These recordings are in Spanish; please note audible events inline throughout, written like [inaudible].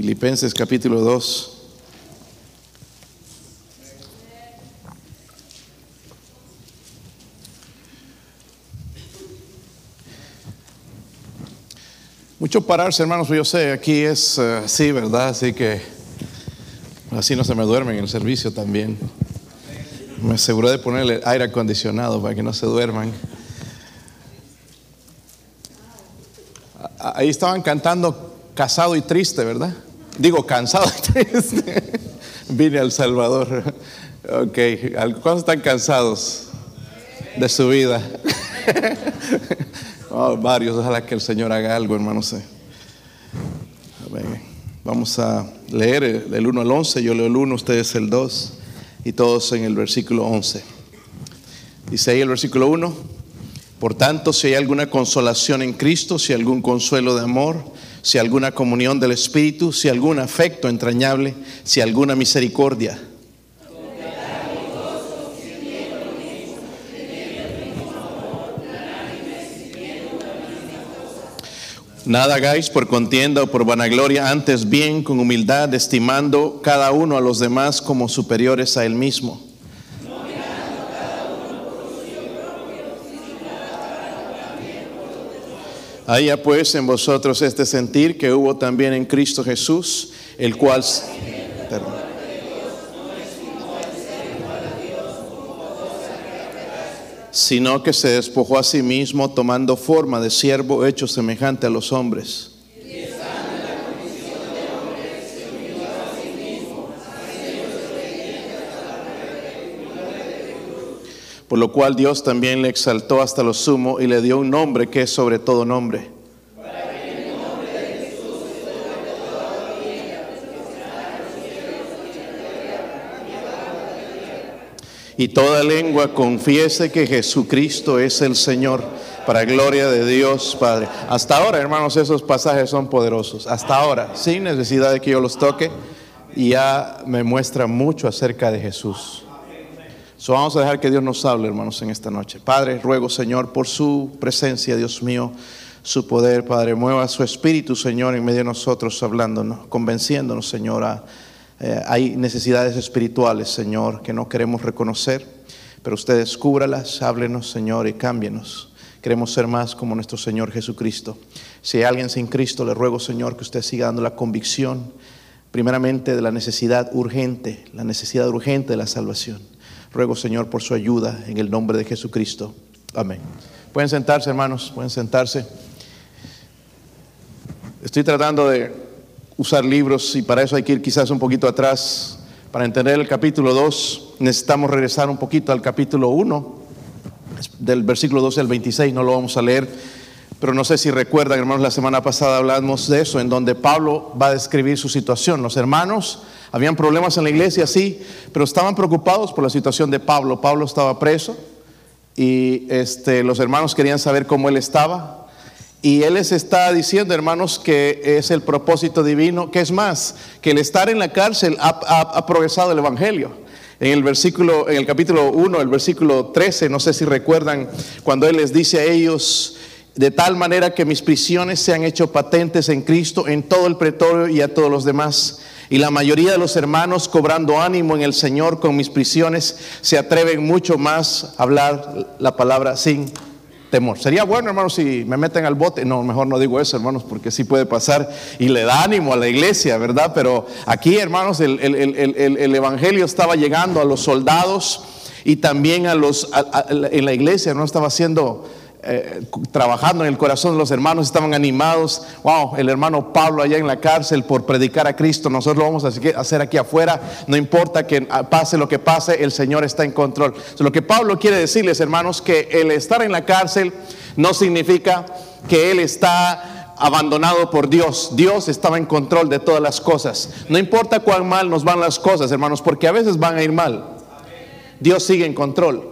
Filipenses capítulo 2. Mucho pararse, hermanos, yo sé, aquí es eh, así, ¿verdad? Así que así no se me duermen en el servicio también. Me aseguré de ponerle aire acondicionado para que no se duerman. Ahí estaban cantando casado y triste, ¿verdad? Digo, cansado y triste. [laughs] Vine al Salvador. Ok, ¿cuántos están cansados de su vida? [laughs] Oh, varios, ojalá que el Señor haga algo, hermanos. Vamos a leer el 1 al 11, yo leo el 1, ustedes el 2 y todos en el versículo 11. Dice ahí el versículo 1, por tanto, si hay alguna consolación en Cristo, si hay algún consuelo de amor, si alguna comunión del Espíritu, si algún afecto entrañable, si alguna misericordia Nada hagáis por contienda o por vanagloria, antes bien con humildad, estimando cada uno a los demás como superiores a él mismo. Haya pues en vosotros este sentir que hubo también en Cristo Jesús, el cual... sino que se despojó a sí mismo tomando forma de siervo hecho semejante a los hombres. Por lo cual Dios también le exaltó hasta lo sumo y le dio un nombre que es sobre todo nombre y toda lengua confiese que Jesucristo es el Señor, para gloria de Dios Padre. Hasta ahora, hermanos, esos pasajes son poderosos. Hasta ahora, sin necesidad de que yo los toque, ya me muestra mucho acerca de Jesús. So, vamos a dejar que Dios nos hable, hermanos, en esta noche. Padre, ruego, Señor, por su presencia, Dios mío, su poder, Padre, mueva su espíritu, Señor, en medio de nosotros, hablándonos, convenciéndonos, Señor, eh, hay necesidades espirituales, Señor, que no queremos reconocer, pero usted descúbralas, háblenos, Señor, y cámbienos. Queremos ser más como nuestro Señor Jesucristo. Si hay alguien sin Cristo, le ruego, Señor, que usted siga dando la convicción, primeramente, de la necesidad urgente, la necesidad urgente de la salvación. Ruego, Señor, por su ayuda en el nombre de Jesucristo. Amén. Pueden sentarse, hermanos, pueden sentarse. Estoy tratando de usar libros y para eso hay que ir quizás un poquito atrás. Para entender el capítulo 2 necesitamos regresar un poquito al capítulo 1, del versículo 12 al 26, no lo vamos a leer, pero no sé si recuerdan, hermanos, la semana pasada hablamos de eso, en donde Pablo va a describir su situación. Los hermanos habían problemas en la iglesia, sí, pero estaban preocupados por la situación de Pablo. Pablo estaba preso y este, los hermanos querían saber cómo él estaba. Y Él les está diciendo, hermanos, que es el propósito divino, que es más, que el estar en la cárcel ha, progresado el Evangelio. En el versículo, en el capítulo 1, el versículo 13, no sé si recuerdan, cuando Él les dice a ellos, de tal manera que mis prisiones se han hecho patentes en Cristo, en todo el pretorio y a todos los demás. Y la mayoría de los hermanos, cobrando ánimo en el Señor con mis prisiones, se atreven mucho más a hablar la palabra sin temor. Sería bueno, hermanos, si me meten al bote. No, mejor no digo eso, hermanos, porque sí puede pasar y le da ánimo a la iglesia, ¿verdad? Pero aquí, hermanos, el, Evangelio estaba llegando a los soldados y también a los, en la iglesia, no estaba siendo eh, trabajando en el corazón de los hermanos, estaban animados. Wow, el hermano Pablo allá en la cárcel por predicar a Cristo. Nosotros lo vamos a hacer aquí afuera. No importa que pase lo que pase, el Señor está en control. lo que Pablo quiere decirles, hermanos, que el estar en la cárcel no significa que él está abandonado por Dios. Dios estaba en control de todas las cosas. No importa cuán mal nos van las cosas, hermanos, porque a veces van a ir mal. Dios sigue en control.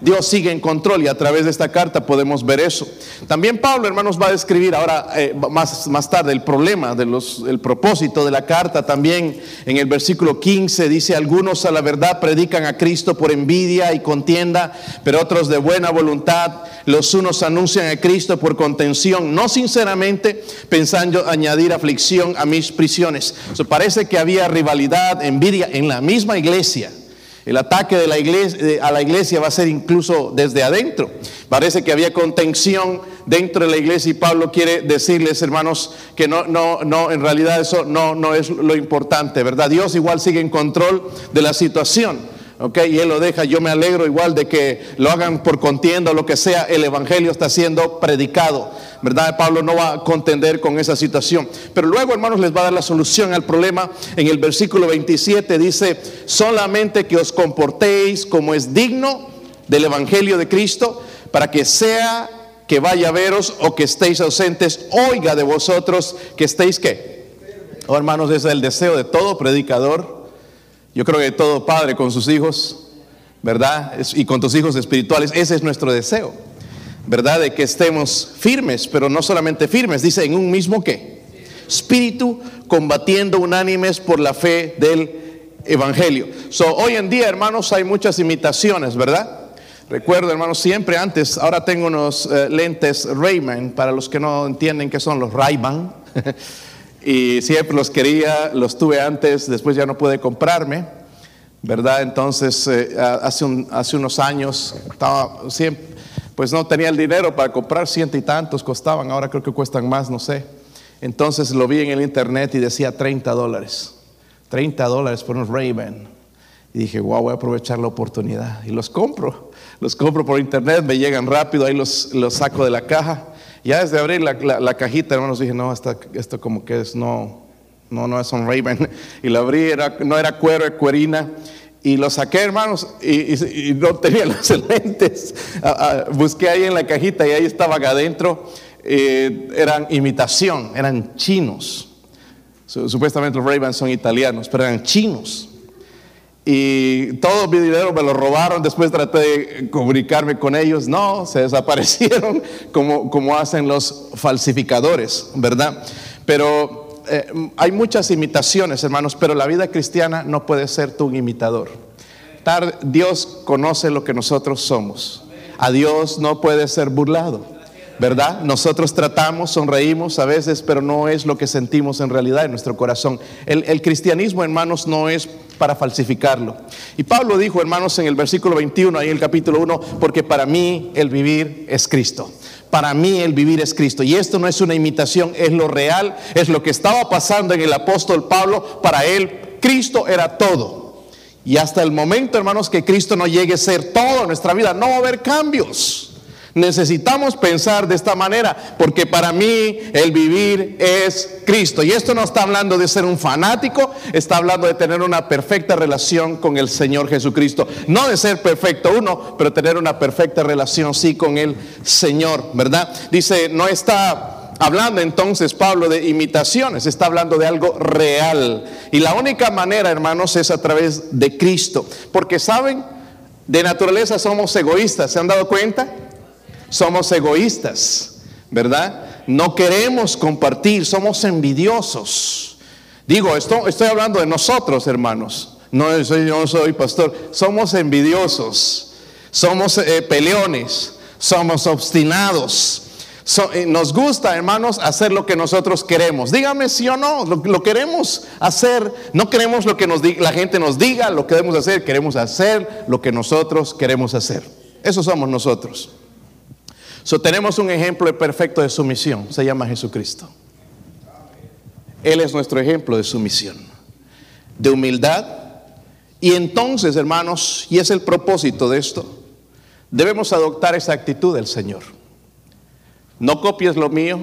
Dios sigue en control y a través de esta carta podemos ver eso. También Pablo, hermanos, va a describir ahora eh, más, más tarde el problema, de los, el propósito de la carta. También en el versículo 15 dice, algunos a la verdad predican a Cristo por envidia y contienda, pero otros de buena voluntad. Los unos anuncian a Cristo por contención, no sinceramente pensando añadir aflicción a mis prisiones. parece que había rivalidad, envidia en la misma iglesia. El ataque de la iglesia, a la iglesia va a ser incluso desde adentro. Parece que había contención dentro de la iglesia y Pablo quiere decirles, hermanos, que no, no, no, en realidad eso no, no es lo importante, ¿verdad? Dios igual sigue en control de la situación. ¿ok? Y Él lo deja. Yo me alegro igual de que lo hagan por contienda o lo que sea. El Evangelio está siendo predicado, ¿verdad? Pablo no va a contender con esa situación. Pero luego, hermanos, les va a dar la solución al problema. En el versículo 27 dice, solamente que os comportéis como es digno del Evangelio de Cristo, para que sea que vaya a veros o que estéis ausentes, oiga de vosotros que estéis qué. Oh, hermanos, ese es el deseo de todo predicador yo creo que todo padre con sus hijos, ¿verdad? Y con tus hijos espirituales, ese es nuestro deseo, ¿verdad? De que estemos firmes, pero no solamente firmes, dice en un mismo qué? Espíritu combatiendo unánimes por la fe del Evangelio. So, hoy en día, hermanos, hay muchas imitaciones, ¿verdad? Recuerdo, hermanos, siempre antes, ahora tengo unos eh, lentes Rayman, para los que no entienden qué son los Ray-Ban. [laughs] y siempre los quería, los tuve antes, después ya no pude comprarme, ¿verdad? Entonces, eh, hace, hace unos años, estaba siempre, pues no tenía el dinero para comprar, ciento y tantos costaban, ahora creo que cuestan más, no sé. Entonces lo vi en el internet y decía 30 dólares, 30 dólares por unos Ray-Ban. Y dije, wow, voy a aprovechar la oportunidad. Y los compro, los compro por internet, me llegan rápido, ahí los, los saco de la caja. Ya desde abrir la, cajita, hermanos, dije, no, esto como que es, no, no, no es un Raven. [laughs] Y lo abrí, era, no era cuero, era cuerina. Y lo saqué, hermanos, y, no [laughs] tenía los lentes. busqué ahí en la cajita y ahí estaban adentro. Eh, eran imitación, eran chinos. Supuestamente los Ravens son italianos, pero eran chinos. Y todo mi dinero me lo robaron, después traté de comunicarme con ellos, no, se desaparecieron como, como hacen los falsificadores, ¿verdad? Pero eh, hay muchas imitaciones, hermanos, pero la vida cristiana no puede ser tu imitador. Dios conoce lo que nosotros somos. A Dios no puede ser burlado. ¿verdad? Nosotros tratamos, sonreímos a veces, pero no es lo que sentimos en realidad en nuestro corazón. El, el, cristianismo, hermanos, no es para falsificarlo. Y Pablo dijo, hermanos, en el versículo 21, ahí en el capítulo 1, porque para mí el vivir es Cristo. Para mí el vivir es Cristo. Y esto no es una imitación, es lo real, es lo que estaba pasando en el apóstol Pablo. Para él, Cristo era todo. Y hasta el momento, hermanos, que Cristo no llegue a ser todo en nuestra vida, no va a haber cambios. Necesitamos pensar de esta manera, porque para mí el vivir es Cristo. Y esto no está hablando de ser un fanático, está hablando de tener una perfecta relación con el Señor Jesucristo. No de ser perfecto uno, pero tener una perfecta relación, sí, con el Señor, ¿verdad? Dice, no está hablando entonces Pablo de imitaciones, está hablando de algo real. Y la única manera, hermanos, es a través de Cristo. Porque, ¿saben? De naturaleza somos egoístas, ¿se han dado cuenta? Somos egoístas, ¿verdad? No queremos compartir, somos envidiosos. Digo, esto, estoy hablando de nosotros, hermanos. No soy, soy pastor. Somos envidiosos, somos eh, peleones, somos obstinados. Eh, nos gusta, hermanos, hacer lo que nosotros queremos. Dígame si o no, lo, queremos hacer. No queremos lo que nos la gente nos diga, lo que debemos hacer. Queremos hacer lo que nosotros queremos hacer. Eso somos nosotros. So, tenemos un ejemplo perfecto de sumisión, se llama Jesucristo. Él es nuestro ejemplo de sumisión, de humildad. Y entonces, hermanos, y es el propósito de esto, debemos adoptar esa actitud del Señor. No copies lo mío,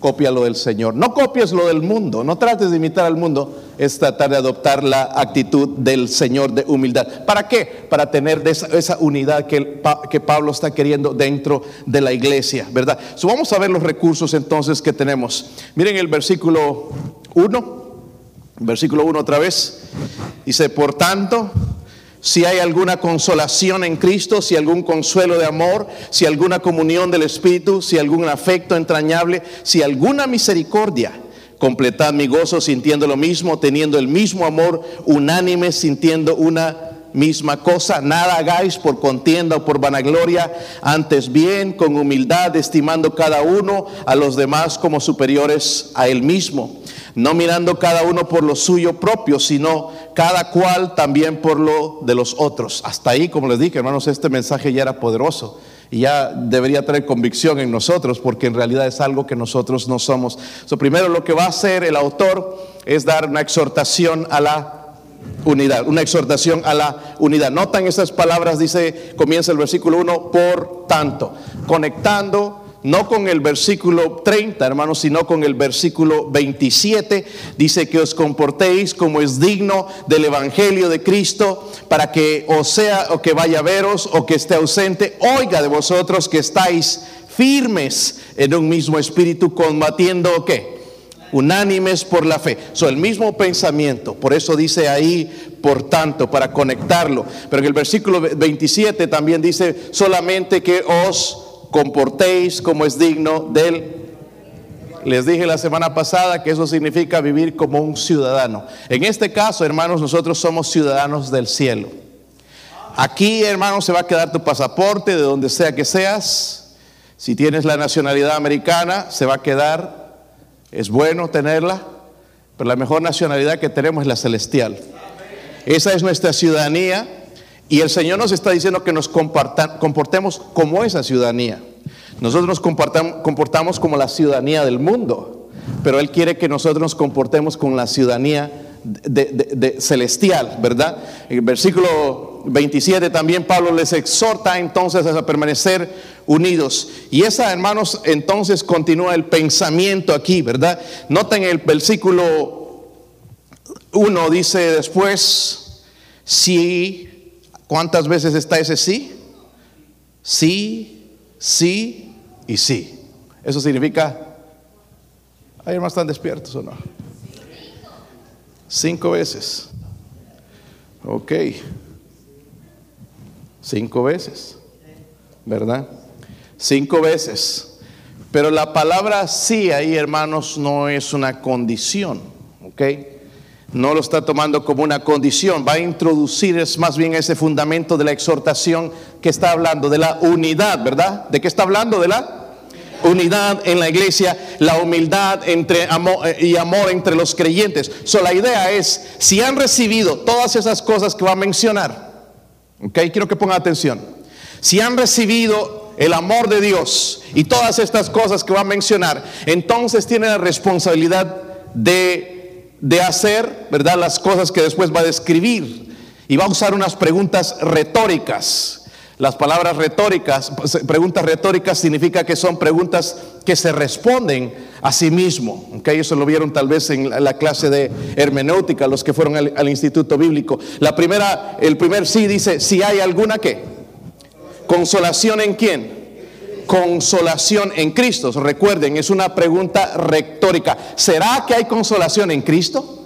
copia lo del Señor. No copies lo del mundo, no trates de imitar al mundo, es tratar de adoptar la actitud del Señor de humildad. ¿Para qué? Para tener esa, unidad que, que, Pablo está queriendo dentro de la iglesia, ¿verdad? vamos a ver los recursos entonces que tenemos. Miren el versículo 1, versículo 1 otra vez, dice, por tanto, si hay alguna consolación en Cristo, si algún consuelo de amor, si alguna comunión del Espíritu, si algún afecto entrañable, si alguna misericordia. Completad mi gozo sintiendo lo mismo, teniendo el mismo amor, unánime, sintiendo una misma cosa. Nada hagáis por contienda o por vanagloria, antes bien con humildad, estimando cada uno a los demás como superiores a él mismo, no mirando cada uno por lo suyo propio, sino cada cual también por lo de los otros. Hasta ahí, como les dije, hermanos, este mensaje ya era poderoso y ya debería tener convicción en nosotros porque en realidad es algo que nosotros no somos. So, primero lo que va a hacer el autor es dar una exhortación a la unidad, una exhortación a la unidad. Notan esas palabras, dice, comienza el versículo 1, por tanto, conectando no con el versículo 30, hermanos, sino con el versículo 27. Dice que os comportéis como es digno del Evangelio de Cristo, para que o sea o que vaya a veros o que esté ausente, oiga de vosotros que estáis firmes en un mismo espíritu, combatiendo qué? Unánimes por la fe. Son el mismo pensamiento. Por eso dice ahí, por tanto, para conectarlo. Pero en el versículo 27 también dice solamente que os comportéis como es digno del... Les dije la semana pasada que eso significa vivir como un ciudadano. En este caso, hermanos, nosotros somos ciudadanos del cielo. Aquí, hermanos, se va a quedar tu pasaporte de donde sea que seas. Si tienes la nacionalidad americana, se va a quedar. Es bueno tenerla, pero la mejor nacionalidad que tenemos es la celestial. Esa es nuestra ciudadanía y el Señor nos está diciendo que nos comportemos como esa ciudadanía. Nosotros nos comportamos como la ciudadanía del mundo, pero Él quiere que nosotros nos comportemos con la ciudadanía celestial, ¿verdad? En el versículo 27 también Pablo les exhorta entonces a permanecer unidos. Y esa, hermanos, entonces continúa el pensamiento aquí, ¿verdad? Noten el versículo 1, dice después, si ¿Cuántas veces está ese sí? Sí, sí y sí. Eso significa, ¿hay hermanos están despiertos o no? Cinco veces. Ok. Cinco veces. ¿Verdad? Cinco veces. Pero la palabra sí ahí, hermanos, no es una condición. ¿Ok? No lo está tomando como una condición, va a introducir es más bien ese fundamento de la exhortación que está hablando, de la unidad, ¿verdad? ¿De qué está hablando? De la unidad en la iglesia, la humildad entre amor eh, y amor entre los creyentes. So, la idea es, si han recibido todas esas cosas que va a mencionar, ok, quiero que pongan atención, si han recibido el amor de Dios y todas estas cosas que va a mencionar, entonces tienen la responsabilidad de de hacer, ¿verdad? Las cosas que después va a describir. Y va a usar unas preguntas retóricas. Las palabras retóricas, preguntas retóricas significa que son preguntas que se responden a sí mismo. ¿okay? Eso lo vieron tal vez en la clase de hermenéutica, los que fueron al, al, instituto bíblico. La primera, el primer sí dice, si hay alguna que consolación en quién? Consolación en Cristo. Recuerden, es una pregunta retórica. ¿Será que hay consolación en Cristo?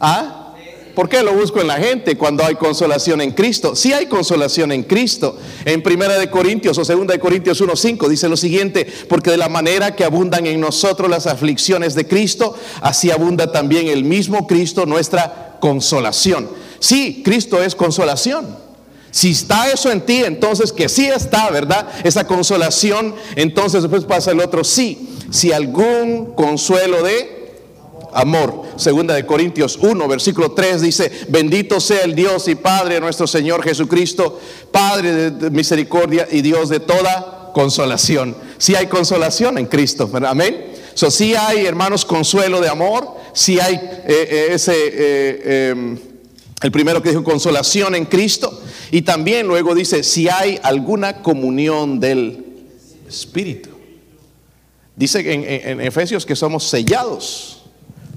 ¿Ah? ¿Por qué lo busco en la gente cuando hay consolación en Cristo? Sí hay consolación en Cristo. En Primera de Corintios o Segunda de Corintios 1:5 dice lo siguiente, porque de la manera que abundan en nosotros las aflicciones de Cristo, así abunda también el mismo Cristo nuestra consolación. Sí, Cristo es consolación. Si está eso en ti, entonces que sí está, ¿verdad? Esa consolación, entonces después pasa el otro sí. Si algún consuelo de amor. Segunda de Corintios 1, versículo 3 dice, bendito sea el Dios y Padre de nuestro Señor Jesucristo, Padre de misericordia y Dios de toda consolación. Si hay consolación en Cristo, amén. So, si hay, hermanos, consuelo de amor, si hay eh, eh, ese... Eh, em, el primero que dijo consolación en Cristo. Y también luego dice, si hay alguna comunión del Espíritu. Dice en, en, Efesios que somos sellados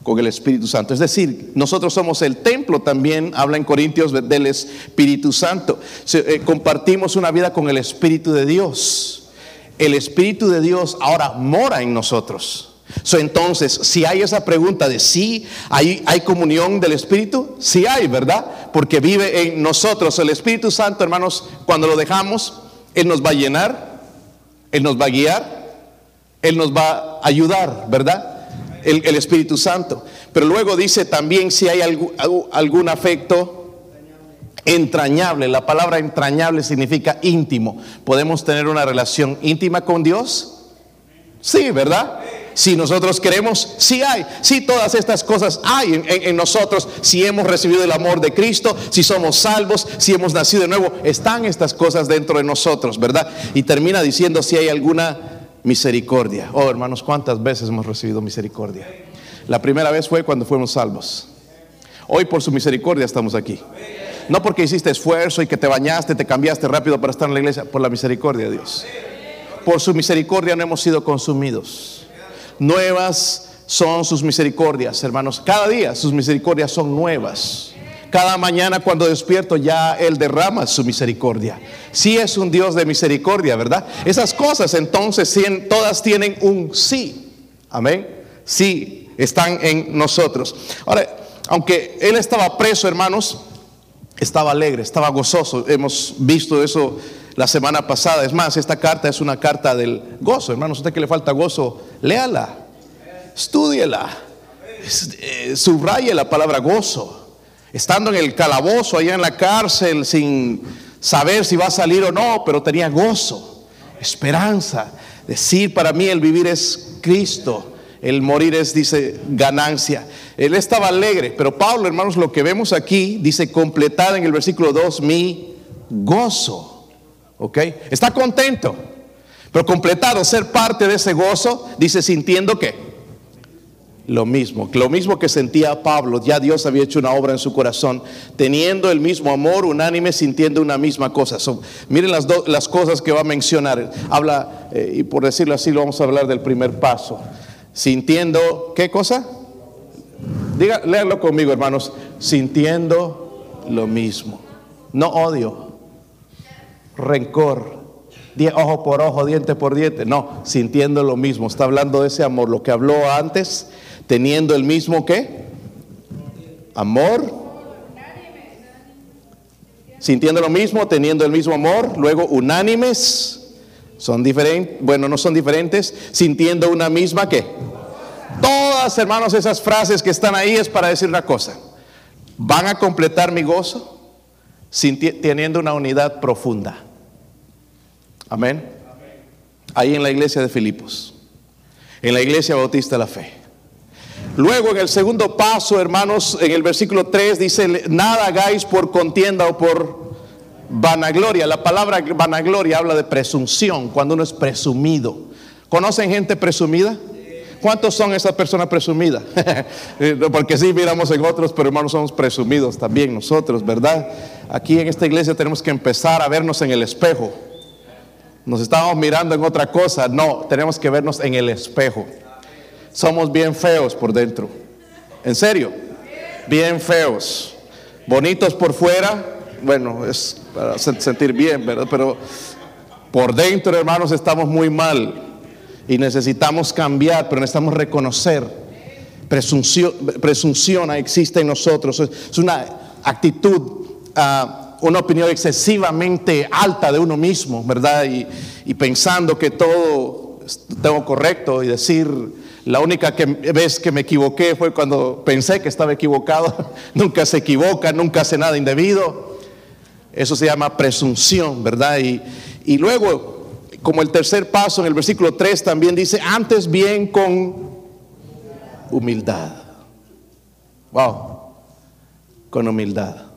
con el Espíritu Santo. Es decir, nosotros somos el templo también, habla en Corintios del Espíritu Santo. Eh, compartimos una vida con el Espíritu de Dios. El Espíritu de Dios ahora mora en nosotros. So, entonces, si hay esa pregunta de si hay, comunión del Espíritu, sí hay, ¿verdad? Porque vive en nosotros. El Espíritu Santo, hermanos, cuando lo dejamos, Él nos va a llenar, Él nos va a guiar, Él nos va a ayudar, ¿verdad? El, el Espíritu Santo. Pero luego dice también si hay algún, algún afecto entrañable. La palabra entrañable significa íntimo. ¿Podemos tener una relación íntima con Dios? Sí, ¿verdad? Si nosotros queremos, sí hay, sí todas estas cosas hay en, en- en nosotros, si hemos recibido el amor de Cristo, si somos salvos, si hemos nacido de nuevo, están estas cosas dentro de nosotros, ¿verdad? Y termina diciendo si hay alguna misericordia. Oh, hermanos, ¿cuántas veces hemos recibido misericordia? La primera vez fue cuando fuimos salvos. Hoy por su misericordia estamos aquí. No porque hiciste esfuerzo y que te bañaste, te cambiaste rápido para estar en la iglesia, por la misericordia de Dios. Por su misericordia no hemos sido consumidos. Nuevas son sus misericordias, hermanos. Cada día sus misericordias son nuevas. Cada mañana cuando despierto ya Él derrama su misericordia. Sí es un Dios de misericordia, ¿verdad? Esas cosas entonces todas tienen un sí. Amén. Sí, están en nosotros. Ahora, aunque Él estaba preso, hermanos, estaba alegre, estaba gozoso. Hemos visto eso la semana pasada. Es más, esta carta es una carta del gozo. Hermanos, usted que le falta gozo, léala, estúdiela, Es- eh, subraye la palabra gozo. Estando en el calabozo, allá en la cárcel, sin saber si va a salir o no, pero tenía gozo, esperanza. Decir para mí el vivir es Cristo. El morir es, dice, ganancia. Él estaba alegre, pero Pablo, hermanos, lo que vemos aquí, dice, completar en el versículo 2, mi gozo. ¿Ok? Está contento, pero completado, ser parte de ese gozo, dice, sintiendo que lo mismo, lo mismo que sentía Pablo, ya Dios había hecho una obra en su corazón, teniendo el mismo amor, unánime, sintiendo una misma cosa. Miren las, do- las cosas que va a mencionar. Habla, eh, y por decirlo así, lo vamos a hablar del primer paso. Sintiendo, ¿qué cosa? Diga, léanlo conmigo, hermanos. Sintiendo lo mismo. No odio, rencor, ojo por ojo, diente por diente. No, sintiendo lo mismo. Está hablando de ese amor. Lo que habló antes, teniendo el mismo qué? Amor. Sintiendo lo mismo, teniendo el mismo amor. Luego, unánimes. Son diferentes, bueno, no son diferentes. Sintiendo una misma qué? Todas, hermanos, esas frases que están ahí es para decir una cosa. Van a completar mi gozo teniendo una unidad profunda. Amén. Ahí en la iglesia de Filipos, en la iglesia bautista de la fe. Luego en el segundo paso, hermanos, en el versículo 3 dice, nada hagáis por contienda o por vanagloria. La palabra vanagloria habla de presunción, cuando uno es presumido. ¿Conocen gente presumida? ¿Cuántos son esas personas presumidas? [laughs] Porque sí, miramos en otros, pero hermanos, somos presumidos también nosotros, ¿verdad? Aquí en esta iglesia tenemos que empezar a vernos en el espejo. Nos estábamos mirando en otra cosa. No, tenemos que vernos en el espejo. Somos bien feos por dentro. ¿En serio? Bien feos. Bonitos por fuera. Bueno, es para sen- sentir bien, ¿verdad? Pero por dentro, hermanos, estamos muy mal. Y necesitamos cambiar, pero necesitamos reconocer. Presunción, presunción existe en nosotros. Es es una actitud, ah, una opinión excesivamente alta de uno mismo, ¿verdad? Y, pensando que todo tengo correcto y decir, la única vez que me equivoqué fue cuando pensé que estaba equivocado. [laughs] nunca se equivoca, nunca hace nada indebido. Eso se llama presunción, ¿verdad? Y, y luego, como el tercer paso en el versículo 3 también dice, antes bien con humildad. Wow, con humildad.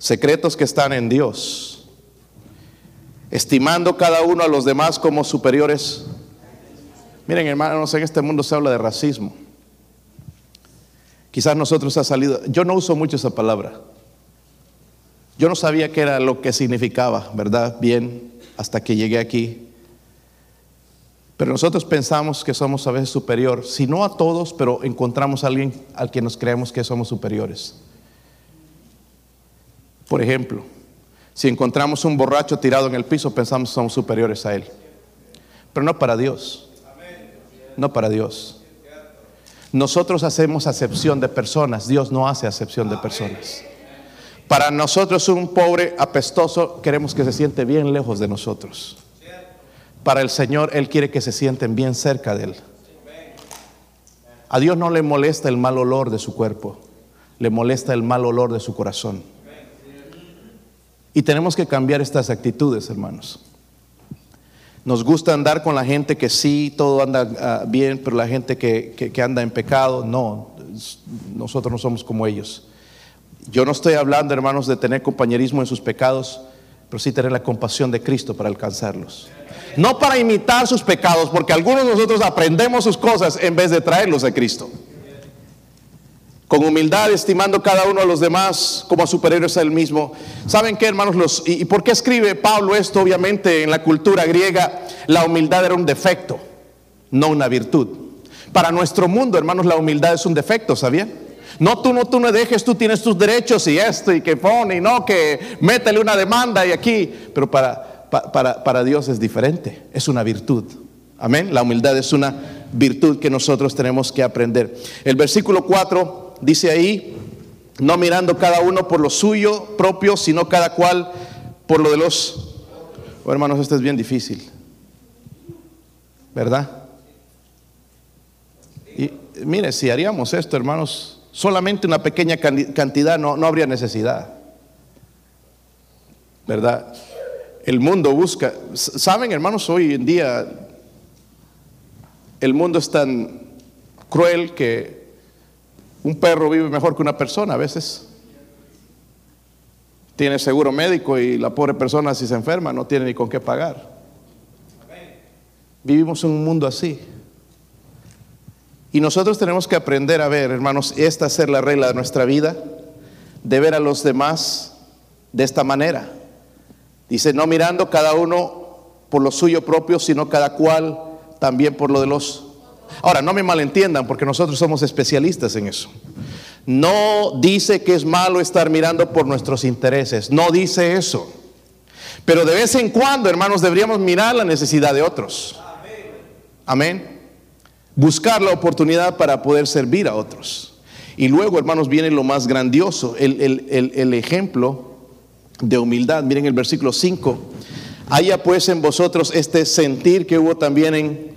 Secretos que están en Dios. Estimando cada uno a los demás como superiores. Miren, hermanos, en este mundo se habla de racismo. Quizás nosotros ha salido, yo no uso mucho esa palabra. Yo no sabía qué era lo que significaba, ¿verdad? Bien, hasta que llegué aquí. Pero nosotros pensamos que somos a veces superior, si no a todos, pero encontramos a alguien al que nos creemos que somos superiores. Por ejemplo, si encontramos un borracho tirado en el piso, pensamos que somos superiores a él. Pero no para Dios. no para Dios. Nosotros hacemos acepción de personas, Dios no hace acepción de personas. Para nosotros un pobre apestoso queremos que se siente bien lejos de nosotros. Para el Señor Él quiere que se sienten bien cerca de Él. A Dios no le molesta el mal olor de su cuerpo, le molesta el mal olor de su corazón. Y tenemos que cambiar estas actitudes, hermanos. Nos gusta andar con la gente que sí, todo anda ah, bien, pero la gente que, que anda en pecado, no, nosotros no somos como ellos. Yo no estoy hablando, hermanos, de tener compañerismo en sus pecados, pero sí tener la compasión de Cristo para alcanzarlos. No para imitar sus pecados, porque algunos de nosotros aprendemos sus cosas en vez de traerlos a Cristo. Con humildad, estimando cada uno a los demás como a superiores a él mismo. ¿Saben qué, hermanos? Los, y, ¿Y por qué escribe Pablo esto? Obviamente, en la cultura griega, la humildad era un defecto, no una virtud. Para nuestro mundo, hermanos, la humildad es un defecto, ¿sabían? No, tú no, tú no dejes, tú tienes tus derechos y esto y que pone y no, que métele una demanda y aquí. Pero para, para, Dios es diferente, es una virtud. Amén. La humildad es una virtud que nosotros tenemos que aprender. El versículo 4 dice ahí, no mirando cada uno por lo suyo propio, sino cada cual por lo de los... Oh, hermanos, esto es bien difícil. ¿Verdad? Y mire, si haríamos esto, hermanos, solamente una pequeña cantidad no, no habría necesidad. ¿Verdad? el mundo busca. Saben, hermanos, hoy en día el mundo es tan cruel que un perro vive mejor que una persona a veces. Tiene seguro médico y la pobre persona si se enferma no tiene ni con qué pagar. Vivimos en un mundo así. Y nosotros tenemos que aprender a ver, hermanos, esta ser la regla de nuestra vida, de ver a los demás de esta manera. Dice, no mirando cada uno por lo suyo propio, sino cada cual también por lo de los... Ahora, no me malentiendan, porque nosotros somos especialistas en eso. No dice que es malo estar mirando por nuestros intereses, no dice eso. Pero de vez en cuando, hermanos, deberíamos mirar la necesidad de otros. Amén. Buscar la oportunidad para poder servir a otros. Y luego, hermanos, viene lo más grandioso, el, ejemplo de humildad. Miren el versículo 5. Haya pues en vosotros este sentir que hubo también en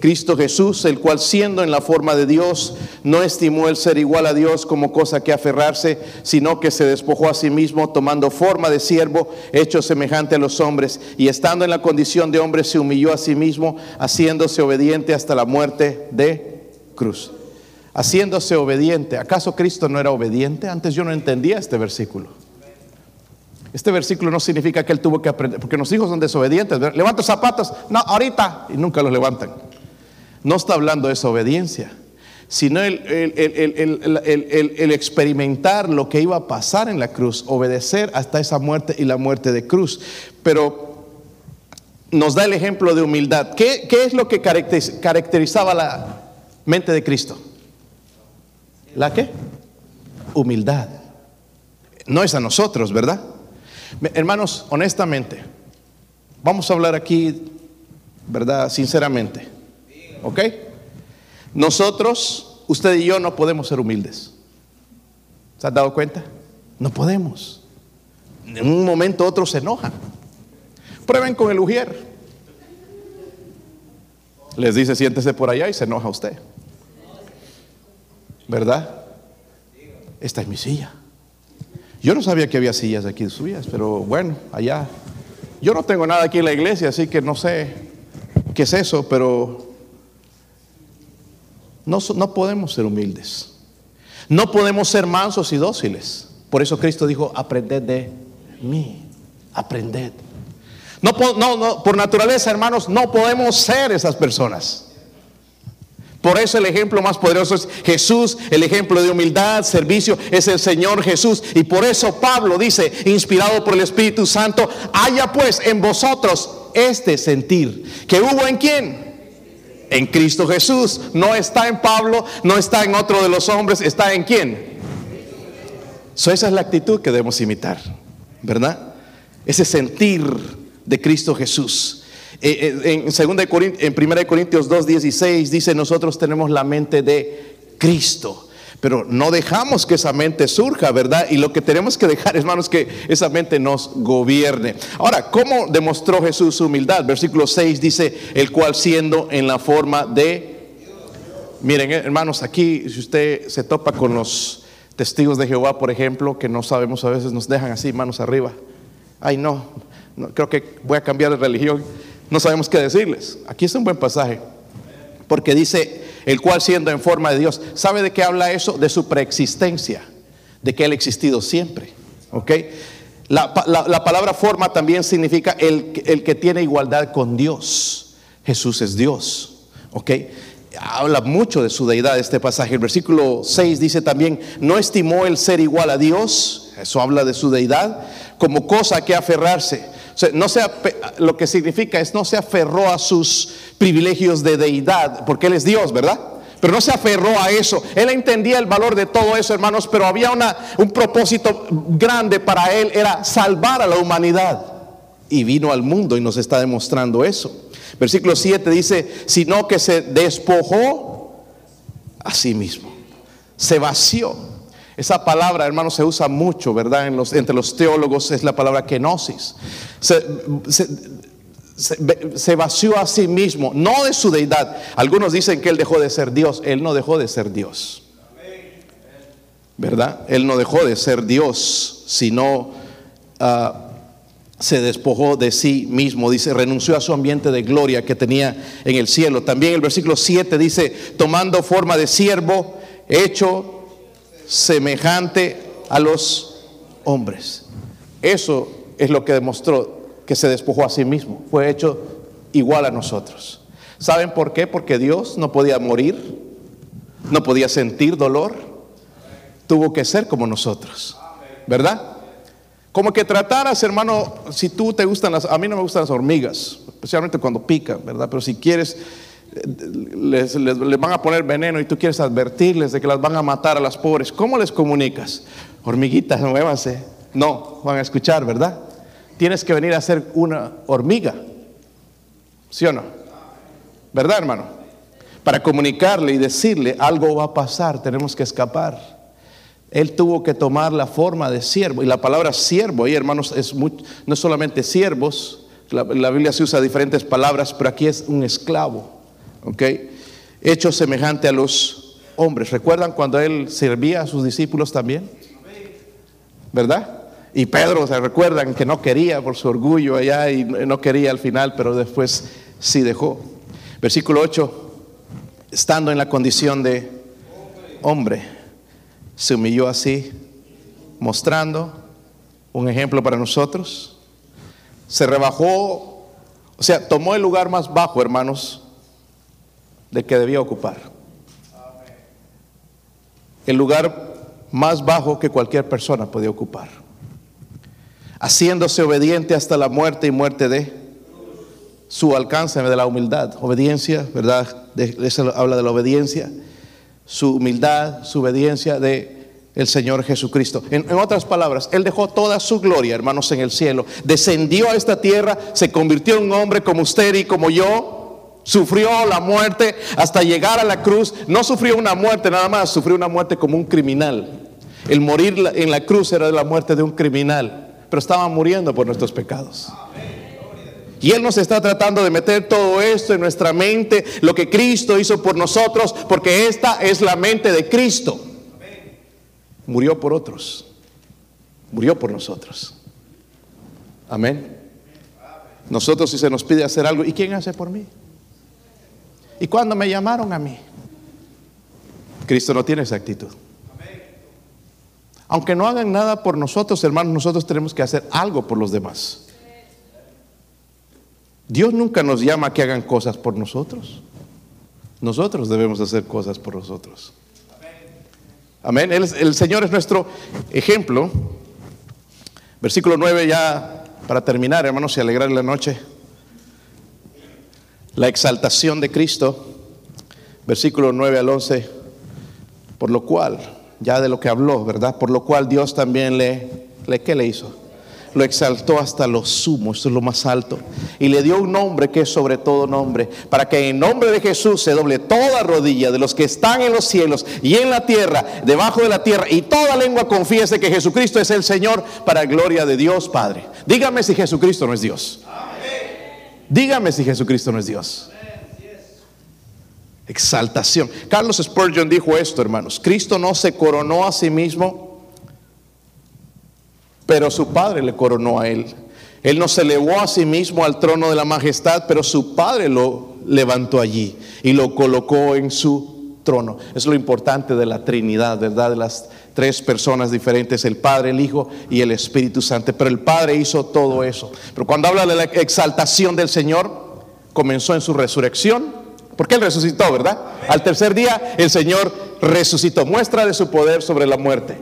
Cristo Jesús, el cual siendo en la forma de Dios, no estimó el ser igual a Dios como cosa que aferrarse, sino que se despojó a sí mismo, tomando forma de siervo, hecho semejante a los hombres, y estando en la condición de hombre, se humilló a sí mismo, haciéndose obediente hasta la muerte de cruz. Haciéndose obediente. ¿Acaso Cristo no era obediente? Antes yo no entendía este versículo. Este versículo no significa que él tuvo que aprender, porque los hijos son desobedientes. Levanta zapatos, no, ahorita, y nunca los levantan. No está hablando de esa obediencia, sino el, experimentar lo que iba a pasar en la cruz, obedecer hasta esa muerte y la muerte de cruz. Pero nos da el ejemplo de humildad. ¿Qué, qué es lo que caracterizaba la mente de Cristo? ¿La qué? Humildad. No es a nosotros, ¿verdad? Hermanos, honestamente, vamos a hablar aquí, ¿verdad? Sinceramente. ¿Ok? Nosotros, usted y yo, no podemos ser humildes. ¿Se han dado cuenta? No podemos. En un momento otro se enoja. Prueben con el ujier. Les dice, siéntese por allá y se enoja usted. ¿Verdad? Esta es mi silla. Yo no sabía que había sillas aquí subidas, pero bueno, allá. Yo no tengo nada aquí en la iglesia, así que no sé qué es eso, pero no, no podemos ser humildes. No podemos ser mansos y dóciles. Por eso Cristo dijo, aprended de mí, aprended. No, no, por naturaleza, hermanos, no podemos ser esas personas. Por eso el ejemplo más poderoso es Jesús, el ejemplo de humildad, servicio, es el Señor Jesús. Y por eso Pablo dice, inspirado por el Espíritu Santo, haya pues en vosotros este sentir. ¿Que hubo en quién? En Cristo Jesús. No está en Pablo, no está en otro de los hombres, está en quién. esa es la actitud que debemos imitar, ¿verdad? Ese sentir de Cristo Jesús. Eh, eh, en, 2 en 1 Corintios 2, 16 dice, nosotros tenemos la mente de Cristo. Pero no dejamos que esa mente surja, ¿verdad? Y lo que tenemos que dejar, hermanos, que esa mente nos gobierne. Ahora, ¿cómo demostró Jesús su humildad? Versículo 6 dice, el cual siendo en la forma de... Miren, hermanos, aquí si usted se topa con los testigos de Jehová, por ejemplo, que no sabemos a veces, nos dejan así, manos arriba. Ay, no, no creo que voy a cambiar de religión. No sabemos qué decirles. Aquí es un buen pasaje. Porque dice, el cual siendo en forma de Dios, ¿sabe de qué habla eso? De su preexistencia, de que Él ha existido siempre. ¿Ok? La, palabra forma también significa el, el, que tiene igualdad con Dios. Jesús es Dios. ¿Ok? Habla mucho de su deidad este pasaje. El versículo 6 dice también, no estimó el ser igual a Dios, eso habla de su deidad, como cosa que aferrarse no lo que significa es no se aferró a sus privilegios de deidad, porque Él es Dios, ¿verdad? Pero no se aferró a eso. Él entendía el valor de todo eso, hermanos, pero había una, un propósito grande para Él, era salvar a la humanidad. Y vino al mundo y nos está demostrando eso. Versículo 7 dice, sino que se despojó a sí mismo, se vació. Esa palabra, hermanos, se usa mucho, ¿verdad? entre los teólogos es la palabra kenosis. Se, vació a sí mismo, no de su deidad. Algunos dicen que él dejó de ser Dios. Él no dejó de ser Dios. ¿Verdad? Él no dejó de ser Dios, sino ah, se despojó de sí mismo. Dice, renunció a su ambiente de gloria que tenía en el cielo. También el versículo 7 dice, tomando forma de siervo, hecho semejante a los hombres. Eso es lo que demostró que se despojó a sí mismo. Fue hecho igual a nosotros. ¿Saben por qué? Porque Dios no podía morir, no podía sentir dolor, tuvo que ser como nosotros. ¿Verdad? Como que trataras, hermano, si tú te gustan las, a mí no me gustan las hormigas, especialmente cuando pican, ¿verdad? Pero si quieres les, van a poner veneno y tú quieres advertirles de que las van a matar a las pobres, ¿cómo les comunicas? Hormiguitas, muévanse. No, van a escuchar, ¿verdad? Tienes que venir a ser una hormiga, ¿sí o no? ¿Verdad, hermano? Para comunicarle y decirle algo va a pasar, tenemos que escapar. Él tuvo que tomar la forma de siervo. Y la palabra siervo, hermanos, es no es solamente siervos, la, la Biblia se usa diferentes palabras, pero aquí es un esclavo. ¿ok? Hecho semejante a los hombres. ¿Recuerdan cuando él servía a sus discípulos también? ¿Verdad? Y Pedro, ¿se recuerdan que no quería por su orgullo allá y no quería al final, pero después sí dejó? Versículo 8, estando en la condición de hombre, se humilló así, mostrando un ejemplo para nosotros. Se rebajó, o sea, tomó el lugar más bajo, hermanos, de que debía ocupar. El lugar más bajo que cualquier persona podía ocupar. Haciéndose obediente hasta la muerte y muerte de su alcance de la humildad. Obediencia, ¿verdad? De, eso habla de la obediencia. Su humildad, su obediencia de el Señor Jesucristo. En, en, otras palabras, Él dejó toda su gloria, hermanos, en el cielo. Descendió a esta tierra, se convirtió en un hombre como usted y como yo Sufrió la muerte hasta llegar a la cruz. No sufrió una muerte nada más, sufrió una muerte como un criminal. El morir en la cruz era la muerte de un criminal, pero estaba muriendo por nuestros pecados. Y Él nos está tratando de meter todo esto en nuestra mente, lo que Cristo hizo por nosotros, porque esta es la mente de Cristo. Murió por otros, murió por nosotros. Amén. Nosotros si se nos pide hacer algo, ¿y quién hace por mí? ¿Y cuando me llamaron a mí? Cristo no tiene esa actitud. Aunque no hagan nada por nosotros, hermanos, nosotros tenemos que hacer algo por los demás. Dios nunca nos llama a que hagan cosas por nosotros. Nosotros debemos hacer cosas por nosotros. Amén. El, el Señor es nuestro ejemplo. Versículo 9 ya para terminar, hermanos, y alegrar la noche la exaltación de Cristo, versículo 9 al 11, por lo cual, ya de lo que habló, ¿verdad? Por lo cual Dios también le, le ¿qué le hizo? Lo exaltó hasta lo sumo, esto es lo más alto, y le dio un nombre que es sobre todo nombre, para que en nombre de Jesús se doble toda rodilla de los que están en los cielos y en la tierra, debajo de la tierra, y toda lengua confiese que Jesucristo es el Señor para gloria de Dios Padre. Dígame si Jesucristo no es Dios. Dígame si Jesucristo no es Dios. Exaltación. Carlos Spurgeon dijo esto, hermanos. Cristo no se coronó a sí mismo pero su padre le coronó a él. Él no se elevó a sí mismo al trono de la majestad, pero su padre lo levantó allí y lo colocó en su trono. Es lo importante de la Trinidad, ¿verdad? De las tres personas diferentes, el Padre, el Hijo y el Espíritu Santo. Pero el Padre hizo todo eso. Pero cuando habla de la exaltación del Señor, comenzó en su resurrección, porque Él resucitó, ¿verdad? Al tercer día el Señor resucitó, muestra de su poder sobre la muerte.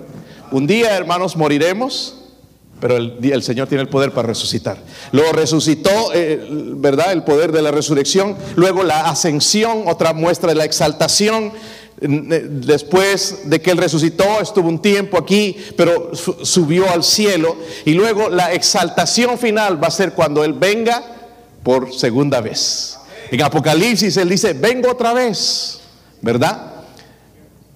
Un día, hermanos, moriremos, pero el, Señor tiene el poder para resucitar. Luego resucitó, eh, ¿verdad? El poder de la resurrección. Luego la ascensión, otra muestra de la exaltación. Eh, después de que Él resucitó, estuvo un tiempo aquí, pero subió al cielo. Y luego la exaltación final va a ser cuando Él venga por segunda vez. En Apocalipsis Él dice, vengo otra vez, ¿verdad?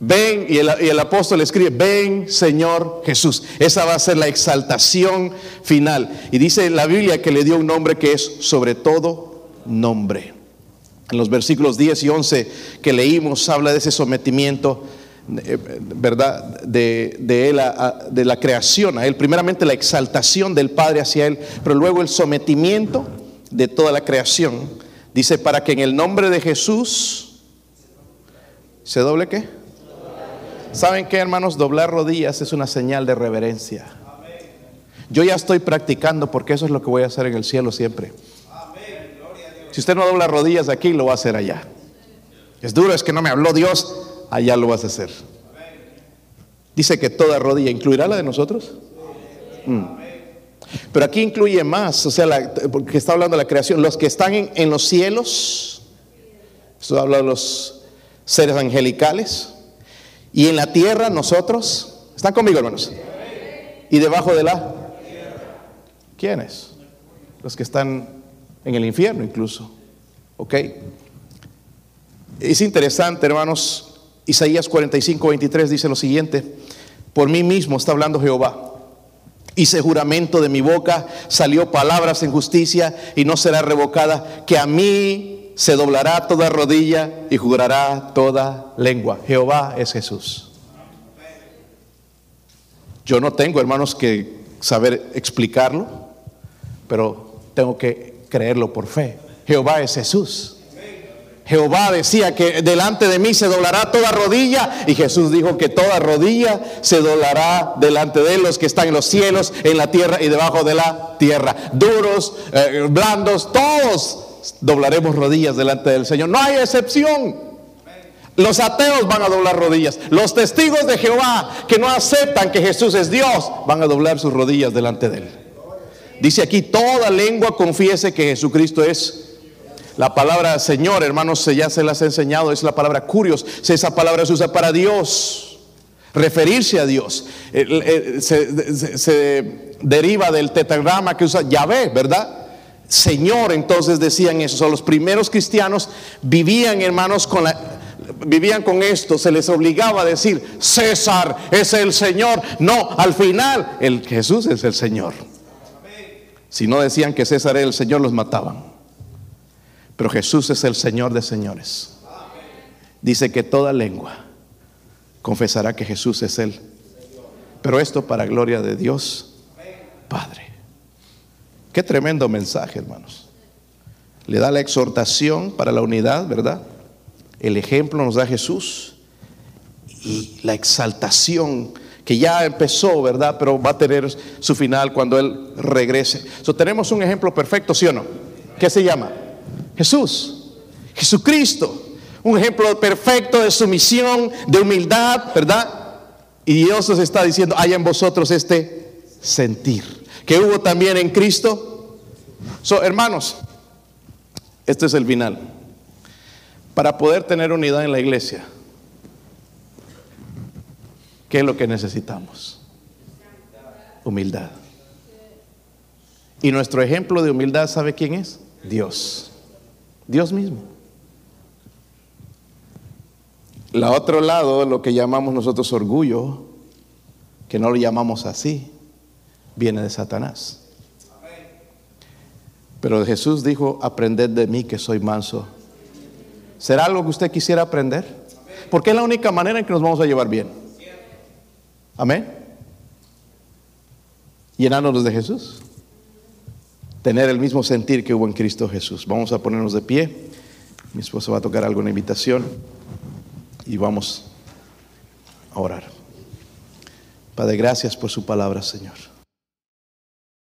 Ven, y el, apóstol escribe, ven Señor Jesús. Esa va a ser la exaltación final. Y dice la Biblia que le dio un nombre que es sobre todo nombre. En los versículos 10 y 11 que leímos habla de ese sometimiento, eh, ¿verdad? De, de, él de la creación a él. Primeramente la exaltación del Padre hacia él, pero luego el sometimiento de toda la creación. Dice, para que en el nombre de Jesús se doble qué? ¿Saben qué, hermanos? Doblar rodillas es una señal de reverencia. Yo ya estoy practicando porque eso es lo que voy a hacer en el cielo siempre. Si usted no dobla rodillas aquí, lo va a hacer allá. Es duro, es que no me habló Dios, allá lo vas a hacer. Dice que toda rodilla, ¿incluirá la de nosotros? Mm. Pero aquí incluye más, o sea, porque está hablando de la creación, los que están en, los cielos, esto habla de los seres angelicales, y en la tierra nosotros, ¿están conmigo hermanos? Y debajo de la... ¿Quiénes? Los que están en el infierno incluso. ¿Ok? Es interesante, hermanos. Isaías 45, 23 dice lo siguiente. Por mí mismo está hablando Jehová. Hice juramento de mi boca, salió palabras en justicia y no será revocada, que a mí se doblará toda rodilla y jurará toda lengua. Jehová es Jesús. Yo no tengo, hermanos, que saber explicarlo, pero tengo que creerlo por fe. Jehová es Jesús. Jehová decía que delante de mí se doblará toda rodilla y Jesús dijo que toda rodilla se doblará delante de los que están en los cielos, en la tierra y debajo de la tierra. Duros, eh, blandos, todos doblaremos rodillas delante del Señor. No hay excepción. Los ateos van a doblar rodillas. Los testigos de Jehová que no aceptan que Jesús es Dios van a doblar sus rodillas delante de Él. Dice aquí, toda lengua confiese que Jesucristo es. La palabra Señor, hermanos, ya se las he enseñado, es la palabra curios. Esa palabra se usa para Dios, referirse a Dios. Se, se deriva del tetragrama que usa Yahvé, ¿verdad? Señor, entonces decían eso. los primeros cristianos vivían, hermanos, con la, vivían con esto. Se les obligaba a decir, César es el Señor. No, al final, el Jesús es el Señor. Si no decían que César era el Señor, los mataban. Pero Jesús es el Señor de señores. Dice que toda lengua confesará que Jesús es Él. Pero esto para gloria de Dios Padre. Qué tremendo mensaje, hermanos. Le da la exhortación para la unidad, ¿verdad? El ejemplo nos da Jesús y la exaltación que ya empezó, ¿verdad? Pero va a tener su final cuando Él regrese. So, tenemos un ejemplo perfecto, ¿sí o no? ¿Qué se llama? Jesús, Jesucristo. Un ejemplo perfecto de sumisión, de humildad, ¿verdad? Y Dios nos está diciendo, hay en vosotros este sentir que hubo también en Cristo. So, hermanos, este es el final. Para poder tener unidad en la iglesia, ¿qué es lo que necesitamos? Humildad. Y nuestro ejemplo de humildad, ¿sabe quién es? Dios. Dios mismo. La otro lado, lo que llamamos nosotros orgullo, que no lo llamamos así, viene de Satanás. Pero Jesús dijo, aprended de mí que soy manso. ¿Será algo que usted quisiera aprender? Porque es la única manera en que nos vamos a llevar bien. Amén. Llenándonos de Jesús. Tener el mismo sentir que hubo en Cristo Jesús. Vamos a ponernos de pie. Mi esposo va a tocar alguna invitación y vamos a orar. Padre, gracias por su palabra, Señor.